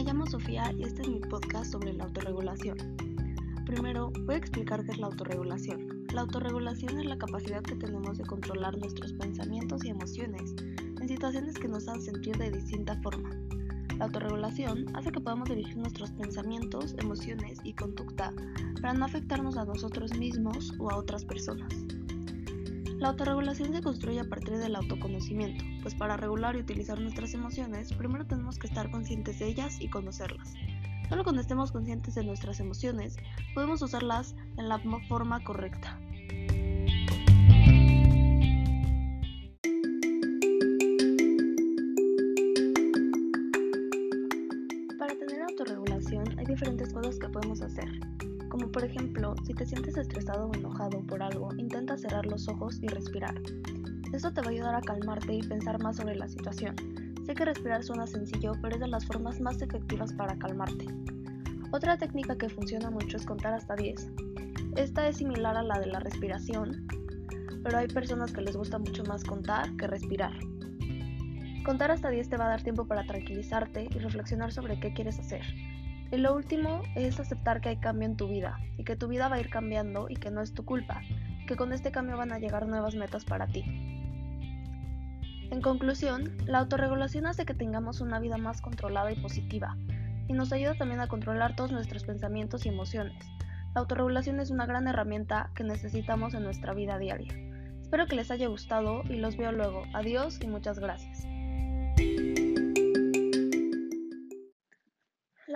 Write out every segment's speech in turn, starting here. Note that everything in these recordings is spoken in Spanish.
Hola y este es mi podcast sobre la autorregulación. Primero, voy a explicar qué es la autorregulación. La autorregulación es la capacidad que tenemos de controlar nuestros pensamientos y emociones en situaciones que nos hacen sentir de distinta forma. La autorregulación hace que podamos dirigir nuestros pensamientos, emociones y conducta para no afectarnos a nosotros mismos o a otras personas. La autorregulación se construye a partir del autoconocimiento, pues para regular y utilizar nuestras emociones, primero tenemos que estar conscientes de ellas y conocerlas. Solo cuando estemos conscientes de nuestras emociones, podemos usarlas en la forma correcta. Para tener autorregulación hay diferentes cosas que podemos hacer, como por ejemplo, si te sientes estresado o enojado por algo, intenta cerrar los ojos y respirar. Esto te va a ayudar a calmarte y pensar más sobre la situación. Sé que respirar suena sencillo, pero es de las formas más efectivas para calmarte. Otra técnica que funciona mucho es contar hasta 10. Esta es similar a la de la respiración, pero hay personas que les gusta mucho más contar que respirar. Contar hasta 10 te va a dar tiempo para tranquilizarte y reflexionar sobre qué quieres hacer. Y lo último es aceptar que hay cambio en tu vida y que tu vida va a ir cambiando y que no es tu culpa, que con este cambio van a llegar nuevas metas para ti. En conclusión, la autorregulación hace que tengamos una vida más controlada y positiva, y nos ayuda también a controlar todos nuestros pensamientos y emociones. La autorregulación es una gran herramienta que necesitamos en nuestra vida diaria. Espero que les haya gustado y los veo luego. Adiós y muchas gracias.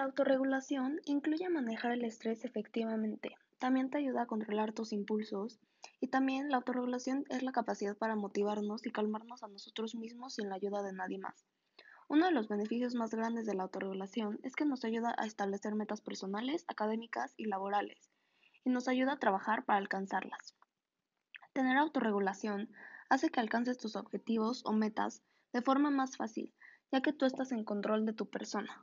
La autorregulación incluye manejar el estrés efectivamente. También te ayuda a controlar tus impulsos y también la autorregulación es la capacidad para motivarnos y calmarnos a nosotros mismos sin la ayuda de nadie más. Uno de los beneficios más grandes de la autorregulación es que nos ayuda a establecer metas personales, académicas y laborales y nos ayuda a trabajar para alcanzarlas. Tener autorregulación hace que alcances tus objetivos o metas de forma más fácil, ya que tú estás en control de tu persona.